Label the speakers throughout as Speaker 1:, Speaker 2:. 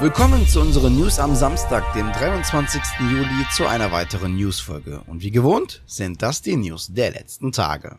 Speaker 1: Willkommen zu unseren News am Samstag, dem 23. Juli, zu einer weiteren Newsfolge. Und wie gewohnt sind das die News der letzten Tage.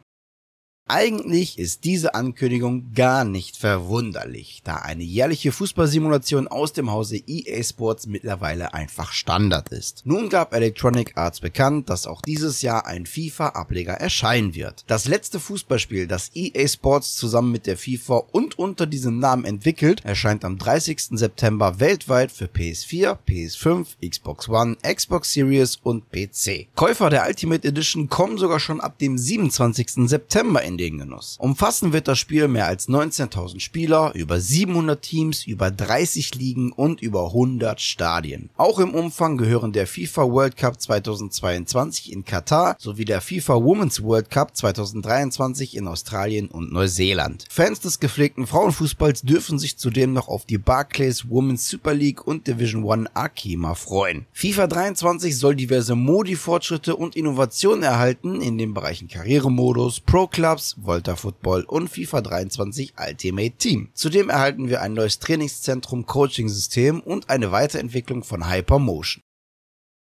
Speaker 1: Eigentlich ist diese Ankündigung gar nicht verwunderlich, da eine jährliche Fußballsimulation aus dem Hause EA Sports mittlerweile einfach Standard ist. Nun gab Electronic Arts bekannt, dass auch dieses Jahr ein FIFA-Ableger erscheinen wird. Das letzte Fußballspiel, das EA Sports zusammen mit der FIFA und unter diesem Namen entwickelt, erscheint am 30. September weltweit für PS4, PS5, Xbox One, Xbox Series und PC. Käufer der Ultimate Edition kommen sogar schon ab dem 27. September in den Genuss. Umfassen wird das Spiel mehr als 19.000 Spieler, über 700 Teams, über 30 Ligen und über 100 Stadien. Auch im Umfang gehören der FIFA World Cup 2022 in Katar sowie der FIFA Women's World Cup 2023 in Australien und Neuseeland. Fans des gepflegten Frauenfußballs dürfen sich zudem noch auf die Barclays Women's Super League und Division One Akima freuen. FIFA 23 soll diverse Modi-Fortschritte und Innovationen erhalten in den Bereichen Karrieremodus, Pro Clubs, Volta Football und FIFA 23 Ultimate Team. Zudem erhalten wir ein neues Trainingszentrum Coaching-System und eine Weiterentwicklung von Hypermotion.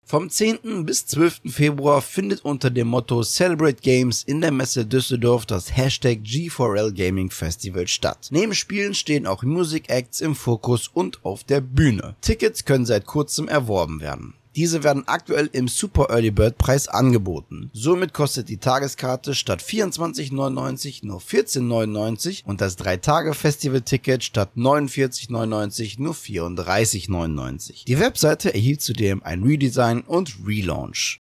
Speaker 1: Vom 10. bis 12. Februar findet unter dem Motto Celebrate Games in der Messe Düsseldorf das Hashtag G4L Gaming Festival statt. Neben Spielen stehen auch Music Acts im Fokus und auf der Bühne. Tickets können seit kurzem erworben werden. Diese werden aktuell im Super Early Bird Preis angeboten. Somit kostet die Tageskarte statt 24,99 nur 14,99 und das 3-Tage-Festival-Ticket statt 49,99 nur 34,99. Die Webseite erhielt zudem ein Redesign und Relaunch.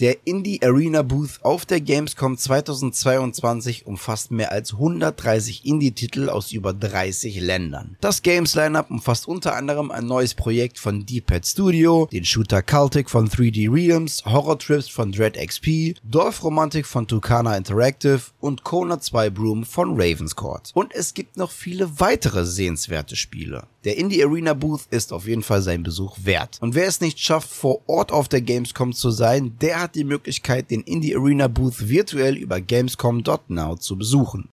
Speaker 1: Der Indie Arena Booth auf der Gamescom 2022 umfasst mehr als 130 Indie-Titel aus über 30 Ländern. Das Games Lineup umfasst unter anderem ein neues Projekt von D-Pad Studio, den Shooter Cultic von 3D Realms, Horror Trips von Dread XP, Dorfromantik von Tucana Interactive und Kona 2 Broom von Ravenscourt. Und es gibt noch viele weitere sehenswerte Spiele. Der Indie Arena Booth ist auf jeden Fall sein Besuch wert. Und wer es nicht schafft, vor Ort auf der Gamescom zu sein, der hat die Möglichkeit, den Indie Arena Booth virtuell über Gamescom.now zu besuchen.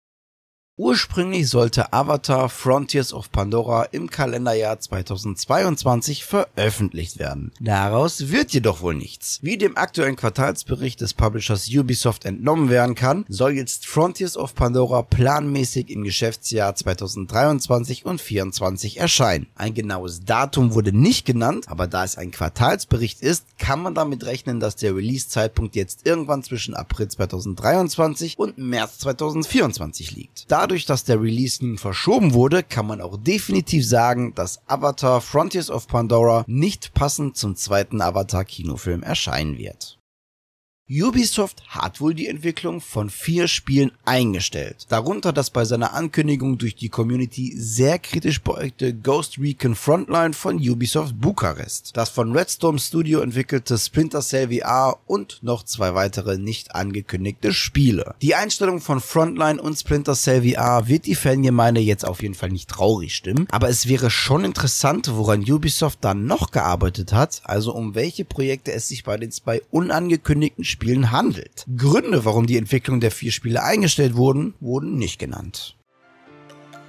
Speaker 1: Ursprünglich sollte Avatar Frontiers of Pandora im Kalenderjahr 2022 veröffentlicht werden. Daraus wird jedoch wohl nichts. Wie dem aktuellen Quartalsbericht des Publishers Ubisoft entnommen werden kann, soll jetzt Frontiers of Pandora planmäßig im Geschäftsjahr 2023 und 2024 erscheinen. Ein genaues Datum wurde nicht genannt, aber da es ein Quartalsbericht ist, kann man damit rechnen, dass der Release-Zeitpunkt jetzt irgendwann zwischen April 2023 und März 2024 liegt. Dadurch dadurch, dass der Release nun verschoben wurde, kann man auch definitiv sagen, dass Avatar Frontiers of Pandora nicht passend zum zweiten Avatar-Kinofilm erscheinen wird. Ubisoft hat wohl die Entwicklung von vier Spielen eingestellt. Darunter das bei seiner Ankündigung durch die Community sehr kritisch beäugte Ghost Recon Frontline von Ubisoft Bukarest, das von Redstorm Studio entwickelte Splinter Cell VR und noch zwei weitere nicht angekündigte Spiele. Die Einstellung von Frontline und Splinter Cell VR wird die Fangemeinde jetzt auf jeden Fall nicht traurig stimmen, aber es wäre schon interessant, woran Ubisoft dann noch gearbeitet hat, also um welche Projekte es sich bei den zwei unangekündigten Spielen Spielen handelt. Gründe, warum die Entwicklung der vier Spiele eingestellt wurden, wurden nicht genannt.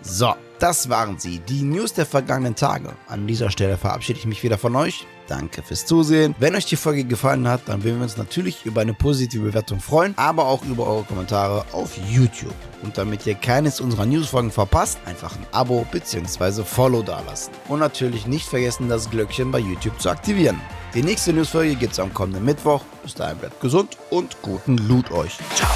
Speaker 1: So, das waren sie, die News der vergangenen Tage. An dieser Stelle verabschiede ich mich wieder von euch. Danke fürs Zusehen. Wenn euch die Folge gefallen hat, dann würden wir uns natürlich über eine positive Bewertung freuen, aber auch über eure Kommentare auf YouTube. Und damit ihr keines unserer Newsfolgen verpasst, einfach ein Abo bzw. Follow dalassen. Und natürlich nicht vergessen, das Glöckchen bei YouTube zu aktivieren. Die nächste Newsfolge gibt es am kommenden Mittwoch. Bis dahin bleibt gesund und guten Loot euch. Ciao.